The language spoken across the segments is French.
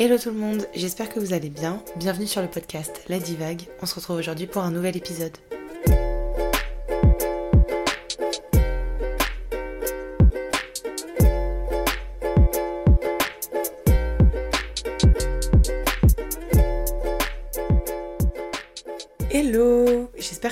Hello tout le monde, j'espère que vous allez bien. Bienvenue sur le podcast La Divague. On se retrouve aujourd'hui pour un nouvel épisode.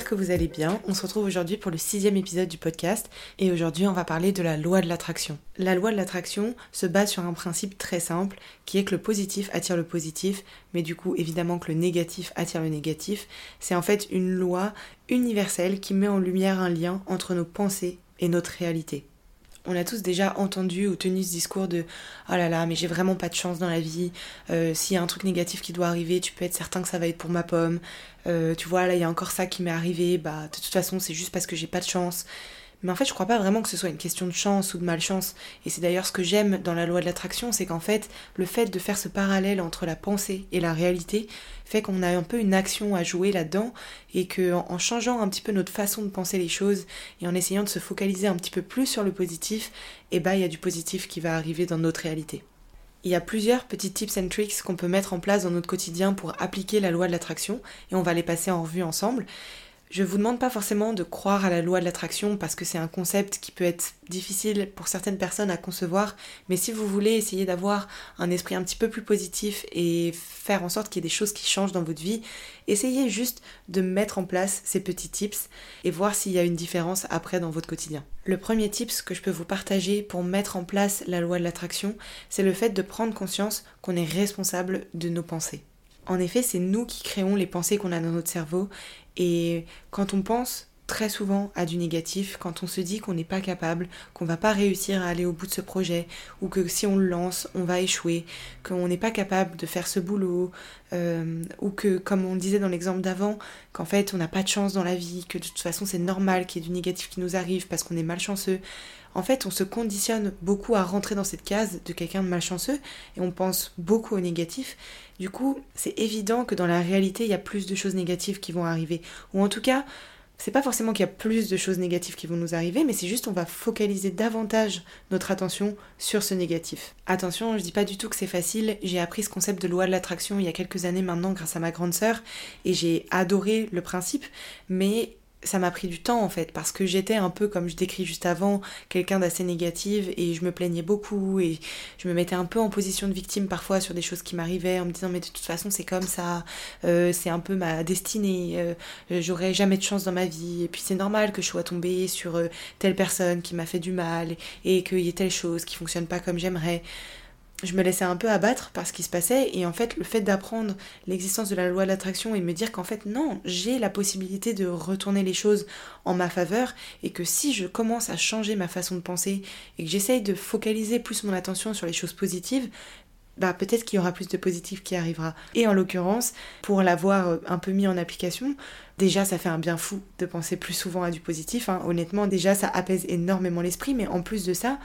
Que vous allez bien. On se retrouve aujourd'hui pour le sixième épisode du podcast et aujourd'hui on va parler de la loi de l'attraction. La loi de l'attraction se base sur un principe très simple qui est que le positif attire le positif, mais du coup évidemment que le négatif attire le négatif. C'est en fait une loi universelle qui met en lumière un lien entre nos pensées et notre réalité. On a tous déjà entendu ou tenu ce discours de oh là là, mais j'ai vraiment pas de chance dans la vie. Euh, s'il y a un truc négatif qui doit arriver, tu peux être certain que ça va être pour ma pomme. Euh, tu vois, là, il y a encore ça qui m'est arrivé. Bah, de toute façon, c'est juste parce que j'ai pas de chance. Mais en fait, je crois pas vraiment que ce soit une question de chance ou de malchance. Et c'est d'ailleurs ce que j'aime dans la loi de l'attraction, c'est qu'en fait, le fait de faire ce parallèle entre la pensée et la réalité fait qu'on a un peu une action à jouer là-dedans et que en changeant un petit peu notre façon de penser les choses et en essayant de se focaliser un petit peu plus sur le positif, eh ben il y a du positif qui va arriver dans notre réalité. Il y a plusieurs petits tips and tricks qu'on peut mettre en place dans notre quotidien pour appliquer la loi de l'attraction et on va les passer en revue ensemble. Je vous demande pas forcément de croire à la loi de l'attraction parce que c'est un concept qui peut être difficile pour certaines personnes à concevoir, mais si vous voulez essayer d'avoir un esprit un petit peu plus positif et faire en sorte qu'il y ait des choses qui changent dans votre vie, essayez juste de mettre en place ces petits tips et voir s'il y a une différence après dans votre quotidien. Le premier tips que je peux vous partager pour mettre en place la loi de l'attraction, c'est le fait de prendre conscience qu'on est responsable de nos pensées. En effet, c'est nous qui créons les pensées qu'on a dans notre cerveau et quand on pense très souvent à du négatif, quand on se dit qu'on n'est pas capable, qu'on va pas réussir à aller au bout de ce projet, ou que si on le lance, on va échouer, qu'on n'est pas capable de faire ce boulot, euh, ou que, comme on disait dans l'exemple d'avant, qu'en fait on n'a pas de chance dans la vie, que de toute façon c'est normal qu'il y ait du négatif qui nous arrive parce qu'on est malchanceux, en fait, on se conditionne beaucoup à rentrer dans cette case de quelqu'un de malchanceux et on pense beaucoup au négatif. Du coup, c'est évident que dans la réalité, il y a plus de choses négatives qui vont arriver. Ou en tout cas, c'est pas forcément qu'il y a plus de choses négatives qui vont nous arriver, mais c'est juste on va focaliser davantage notre attention sur ce négatif. Attention, je dis pas du tout que c'est facile, j'ai appris ce concept de loi de l'attraction il y a quelques années maintenant grâce à ma grande sœur et j'ai adoré le principe, mais ça m'a pris du temps en fait parce que j'étais un peu comme je décris juste avant quelqu'un d'assez négative et je me plaignais beaucoup et je me mettais un peu en position de victime parfois sur des choses qui m'arrivaient en me disant mais de toute façon c'est comme ça euh, c'est un peu ma destinée euh, j'aurai jamais de chance dans ma vie et puis c'est normal que je sois tombée sur euh, telle personne qui m'a fait du mal et qu'il y ait telle chose qui fonctionne pas comme j'aimerais je me laissais un peu abattre par ce qui se passait et en fait le fait d'apprendre l'existence de la loi de l'attraction et me dire qu'en fait non, j'ai la possibilité de retourner les choses en ma faveur et que si je commence à changer ma façon de penser et que j'essaye de focaliser plus mon attention sur les choses positives, bah peut-être qu'il y aura plus de positif qui arrivera. Et en l'occurrence, pour l'avoir euh, un peu mis en application, déjà ça fait un bien fou de penser plus souvent à du positif. Hein. Honnêtement, déjà ça apaise énormément l'esprit, mais en plus de ça,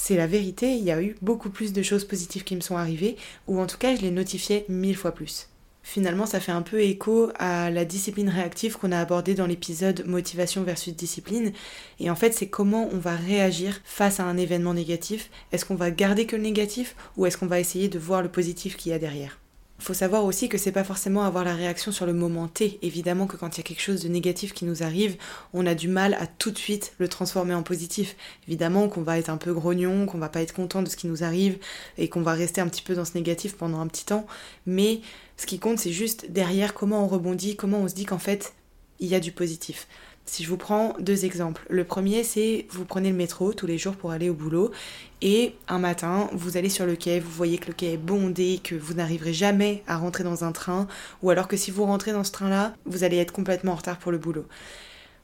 c'est la vérité, il y a eu beaucoup plus de choses positives qui me sont arrivées, ou en tout cas je les notifiais mille fois plus. Finalement, ça fait un peu écho à la discipline réactive qu'on a abordée dans l'épisode Motivation versus discipline. Et en fait, c'est comment on va réagir face à un événement négatif. Est-ce qu'on va garder que le négatif ou est-ce qu'on va essayer de voir le positif qu'il y a derrière? Faut savoir aussi que c'est pas forcément avoir la réaction sur le moment T. Évidemment que quand il y a quelque chose de négatif qui nous arrive, on a du mal à tout de suite le transformer en positif. Évidemment qu'on va être un peu grognon, qu'on va pas être content de ce qui nous arrive et qu'on va rester un petit peu dans ce négatif pendant un petit temps. Mais ce qui compte, c'est juste derrière comment on rebondit, comment on se dit qu'en fait, il y a du positif. Si je vous prends deux exemples. Le premier, c'est vous prenez le métro tous les jours pour aller au boulot et un matin, vous allez sur le quai, vous voyez que le quai est bondé, que vous n'arriverez jamais à rentrer dans un train ou alors que si vous rentrez dans ce train-là, vous allez être complètement en retard pour le boulot.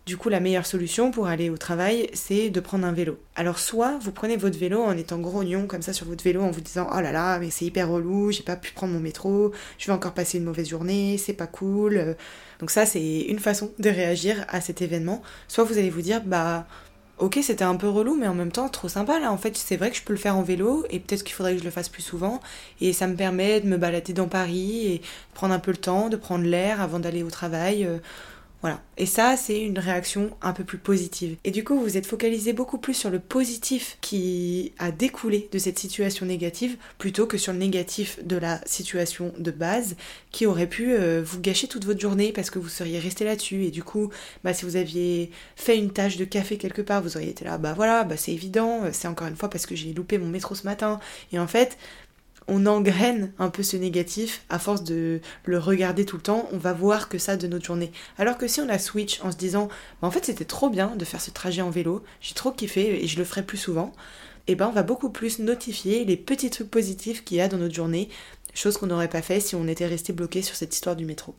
Du coup, la meilleure solution pour aller au travail, c'est de prendre un vélo. Alors, soit vous prenez votre vélo en étant grognon comme ça sur votre vélo en vous disant Oh là là, mais c'est hyper relou, j'ai pas pu prendre mon métro, je vais encore passer une mauvaise journée, c'est pas cool. Donc, ça, c'est une façon de réagir à cet événement. Soit vous allez vous dire Bah, ok, c'était un peu relou, mais en même temps, trop sympa là. En fait, c'est vrai que je peux le faire en vélo et peut-être qu'il faudrait que je le fasse plus souvent. Et ça me permet de me balader dans Paris et prendre un peu le temps, de prendre l'air avant d'aller au travail. Voilà. Et ça, c'est une réaction un peu plus positive. Et du coup, vous êtes focalisé beaucoup plus sur le positif qui a découlé de cette situation négative plutôt que sur le négatif de la situation de base qui aurait pu euh, vous gâcher toute votre journée parce que vous seriez resté là-dessus. Et du coup, bah, si vous aviez fait une tâche de café quelque part, vous auriez été là, bah voilà, bah c'est évident, c'est encore une fois parce que j'ai loupé mon métro ce matin. Et en fait, on engraine un peu ce négatif à force de le regarder tout le temps, on va voir que ça de notre journée. Alors que si on a switch en se disant bah, en fait c'était trop bien de faire ce trajet en vélo, j'ai trop kiffé et je le ferai plus souvent, et eh ben on va beaucoup plus notifier les petits trucs positifs qu'il y a dans notre journée, chose qu'on n'aurait pas fait si on était resté bloqué sur cette histoire du métro.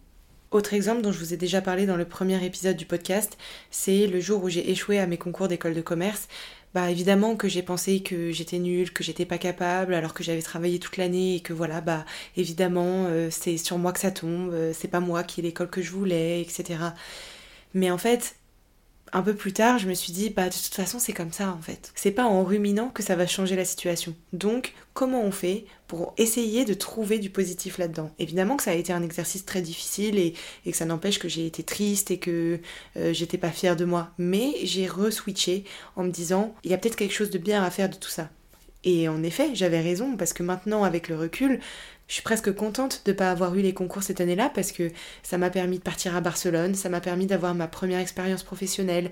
Autre exemple dont je vous ai déjà parlé dans le premier épisode du podcast, c'est le jour où j'ai échoué à mes concours d'école de commerce bah évidemment que j'ai pensé que j'étais nulle, que j'étais pas capable, alors que j'avais travaillé toute l'année et que voilà, bah évidemment euh, c'est sur moi que ça tombe, euh, c'est pas moi qui ai l'école que je voulais, etc. Mais en fait, un peu plus tard, je me suis dit, bah de toute façon, c'est comme ça en fait. C'est pas en ruminant que ça va changer la situation. Donc, comment on fait pour essayer de trouver du positif là-dedans? Évidemment que ça a été un exercice très difficile et, que ça n'empêche que j'ai été triste et que euh, j'étais pas fière de moi. Mais j'ai re-switché en me disant, il y a peut-être quelque chose de bien à faire de tout ça. Et en effet, j'avais raison, parce que maintenant, avec le recul, je suis presque contente de ne pas avoir eu les concours cette année-là parce que ça m'a permis de partir à Barcelone, ça m'a permis d'avoir ma première expérience professionnelle,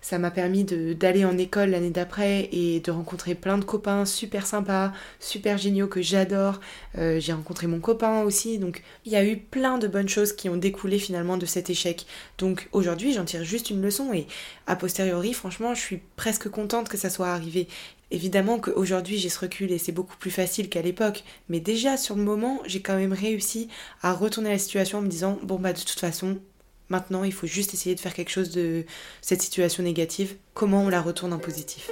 ça m'a permis d'aller en école l'année d'après et de rencontrer plein de copains super sympas, super géniaux que j'adore. Euh, j'ai rencontré mon copain aussi, donc il y a eu plein de bonnes choses qui ont découlé finalement de cet échec. Donc aujourd'hui j'en tire juste une leçon et a posteriori franchement je suis presque contente que ça soit arrivé. Évidemment qu'aujourd'hui j'ai ce recul et c'est beaucoup plus facile qu'à l'époque, mais déjà sur le moment j'ai quand même réussi à retourner la situation en me disant bon bah de toute façon maintenant il faut juste essayer de faire quelque chose de cette situation négative, comment on la retourne en positif?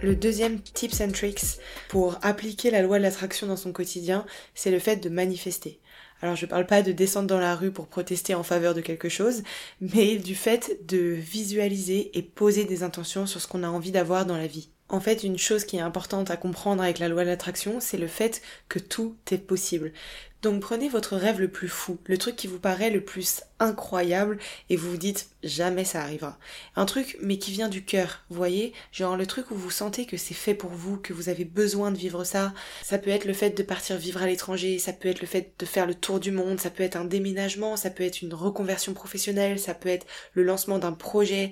Le deuxième tips and tricks pour appliquer la loi de l'attraction dans son quotidien, c'est le fait de manifester. Alors je parle pas de descendre dans la rue pour protester en faveur de quelque chose, mais du fait de visualiser et poser des intentions sur ce qu'on a envie d'avoir dans la vie. En fait, une chose qui est importante à comprendre avec la loi de l'attraction, c'est le fait que tout est possible. Donc prenez votre rêve le plus fou, le truc qui vous paraît le plus incroyable et vous vous dites jamais ça arrivera. Un truc mais qui vient du cœur, vous voyez? Genre le truc où vous sentez que c'est fait pour vous, que vous avez besoin de vivre ça. Ça peut être le fait de partir vivre à l'étranger, ça peut être le fait de faire le tour du monde, ça peut être un déménagement, ça peut être une reconversion professionnelle, ça peut être le lancement d'un projet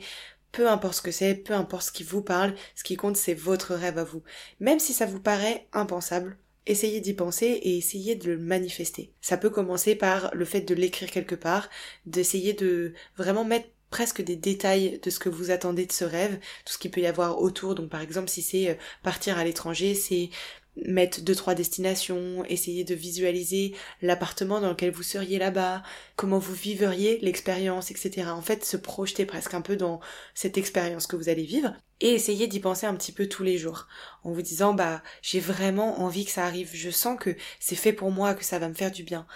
peu importe ce que c'est, peu importe ce qui vous parle, ce qui compte c'est votre rêve à vous. Même si ça vous paraît impensable, essayez d'y penser et essayez de le manifester. Ça peut commencer par le fait de l'écrire quelque part, d'essayer de vraiment mettre presque des détails de ce que vous attendez de ce rêve, tout ce qu'il peut y avoir autour. Donc par exemple si c'est euh, partir à l'étranger, c'est mettre deux trois destinations, essayer de visualiser l'appartement dans lequel vous seriez là-bas, comment vous vivriez l'expérience, etc. En fait, se projeter presque un peu dans cette expérience que vous allez vivre et essayer d'y penser un petit peu tous les jours en vous disant bah j'ai vraiment envie que ça arrive, je sens que c'est fait pour moi, que ça va me faire du bien.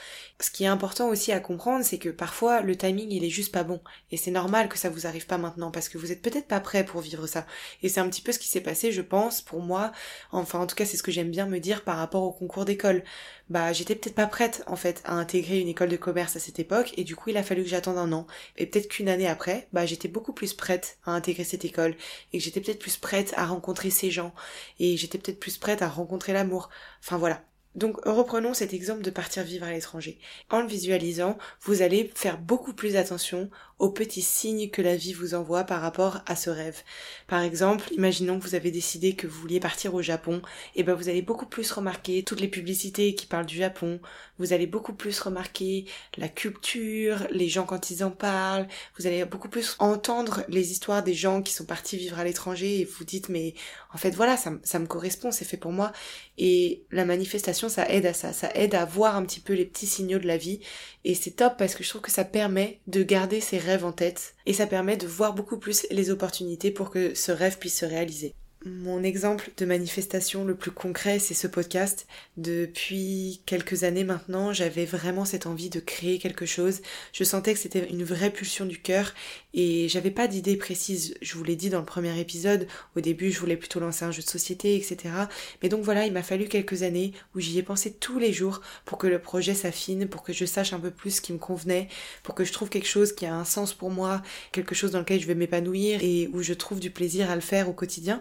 Ce qui est important aussi à comprendre, c'est que parfois le timing il est juste pas bon et c'est normal que ça vous arrive pas maintenant parce que vous êtes peut-être pas prêt pour vivre ça. Et c'est un petit peu ce qui s'est passé, je pense, pour moi. Enfin en tout cas c'est ce que j'aime me dire par rapport au concours d'école. Bah j'étais peut-être pas prête en fait à intégrer une école de commerce à cette époque et du coup il a fallu que j'attende un an. Et peut-être qu'une année après bah j'étais beaucoup plus prête à intégrer cette école et que j'étais peut-être plus prête à rencontrer ces gens et j'étais peut-être plus prête à rencontrer l'amour. Enfin voilà. Donc reprenons cet exemple de partir vivre à l'étranger. En le visualisant, vous allez faire beaucoup plus attention aux petits signes que la vie vous envoie par rapport à ce rêve. Par exemple, imaginons que vous avez décidé que vous vouliez partir au Japon, et ben vous allez beaucoup plus remarquer toutes les publicités qui parlent du Japon, vous allez beaucoup plus remarquer la culture, les gens quand ils en parlent, vous allez beaucoup plus entendre les histoires des gens qui sont partis vivre à l'étranger et vous dites mais en fait voilà ça, ça me correspond, c'est fait pour moi. Et la manifestation ça aide à ça, ça aide à voir un petit peu les petits signaux de la vie. Et c'est top parce que je trouve que ça permet de garder ses en tête et ça permet de voir beaucoup plus les opportunités pour que ce rêve puisse se réaliser. Mon exemple de manifestation le plus concret, c'est ce podcast. Depuis quelques années maintenant, j'avais vraiment cette envie de créer quelque chose. Je sentais que c'était une vraie pulsion du cœur et j'avais pas d'idée précise. Je vous l'ai dit dans le premier épisode. Au début, je voulais plutôt lancer un jeu de société, etc. Mais donc voilà, il m'a fallu quelques années où j'y ai pensé tous les jours pour que le projet s'affine, pour que je sache un peu plus ce qui me convenait, pour que je trouve quelque chose qui a un sens pour moi, quelque chose dans lequel je vais m'épanouir et où je trouve du plaisir à le faire au quotidien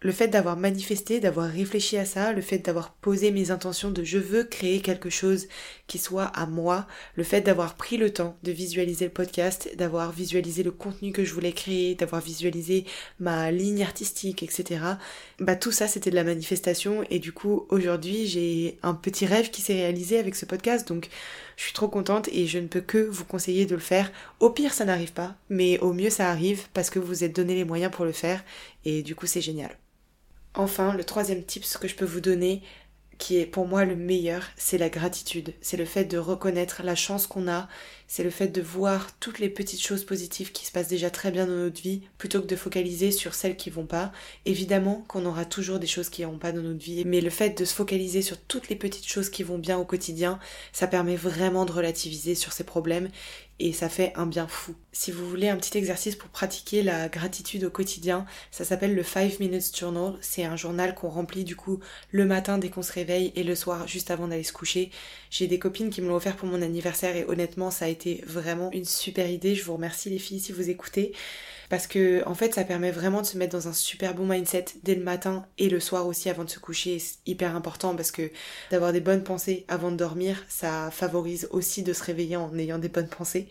le fait d'avoir manifesté, d'avoir réfléchi à ça, le fait d'avoir posé mes intentions de je veux créer quelque chose qui soit à moi, le fait d'avoir pris le temps de visualiser le podcast, d'avoir visualisé le contenu que je voulais créer, d'avoir visualisé ma ligne artistique, etc. Bah tout ça c'était de la manifestation et du coup aujourd'hui j'ai un petit rêve qui s'est réalisé avec ce podcast donc je suis trop contente et je ne peux que vous conseiller de le faire. Au pire ça n'arrive pas, mais au mieux ça arrive parce que vous vous êtes donné les moyens pour le faire et du coup c'est génial. Enfin, le troisième tips que je peux vous donner, qui est pour moi le meilleur, c'est la gratitude. C'est le fait de reconnaître la chance qu'on a, c'est le fait de voir toutes les petites choses positives qui se passent déjà très bien dans notre vie, plutôt que de focaliser sur celles qui vont pas. Évidemment qu'on aura toujours des choses qui vont pas dans notre vie, mais le fait de se focaliser sur toutes les petites choses qui vont bien au quotidien, ça permet vraiment de relativiser sur ces problèmes et ça fait un bien fou. Si vous voulez un petit exercice pour pratiquer la gratitude au quotidien, ça s'appelle le 5 Minutes Journal. C'est un journal qu'on remplit du coup le matin dès qu'on se réveille et le soir juste avant d'aller se coucher. J'ai des copines qui me l'ont offert pour mon anniversaire et honnêtement ça a été vraiment une super idée. Je vous remercie les filles si vous écoutez. Parce que en fait ça permet vraiment de se mettre dans un super bon mindset dès le matin et le soir aussi avant de se coucher. C'est hyper important parce que d'avoir des bonnes pensées avant de dormir ça favorise aussi de se réveiller en ayant des bonnes pensées.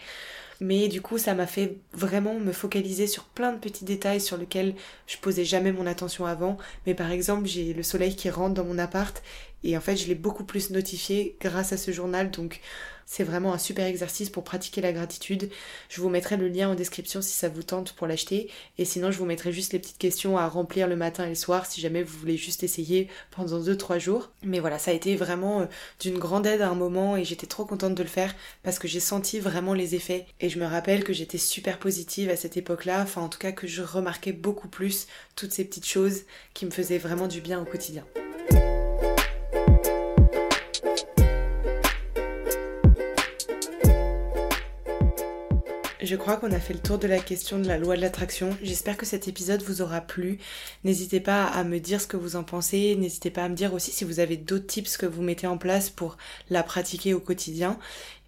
Mais du coup ça m'a fait vraiment me focaliser sur plein de petits détails sur lesquels je posais jamais mon attention avant. Mais par exemple j'ai le soleil qui rentre dans mon appart et en fait je l'ai beaucoup plus notifié grâce à ce journal. Donc c'est vraiment un super exercice pour pratiquer la gratitude. Je vous mettrai le lien en description si ça vous tente pour l'acheter. Et sinon, je vous mettrai juste les petites questions à remplir le matin et le soir si jamais vous voulez juste essayer pendant 2-3 jours. Mais voilà, ça a été vraiment euh, d'une grande aide à un moment et j'étais trop contente de le faire parce que j'ai senti vraiment les effets. Et je me rappelle que j'étais super positive à cette époque-là. Enfin, en tout cas, que je remarquais beaucoup plus toutes ces petites choses qui me faisaient vraiment du bien au quotidien. Je crois qu'on a fait le tour de la question de la loi de l'attraction. J'espère que cet épisode vous aura plu. N'hésitez pas à me dire ce que vous en pensez. N'hésitez pas à me dire aussi si vous avez d'autres tips que vous mettez en place pour la pratiquer au quotidien.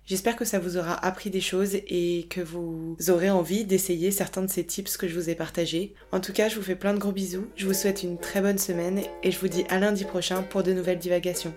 J'espère que ça vous aura appris des choses et que vous aurez envie d'essayer certains de ces tips que je vous ai partagés. En tout cas, je vous fais plein de gros bisous. Je vous souhaite une très bonne semaine et je vous dis à lundi prochain pour de nouvelles divagations.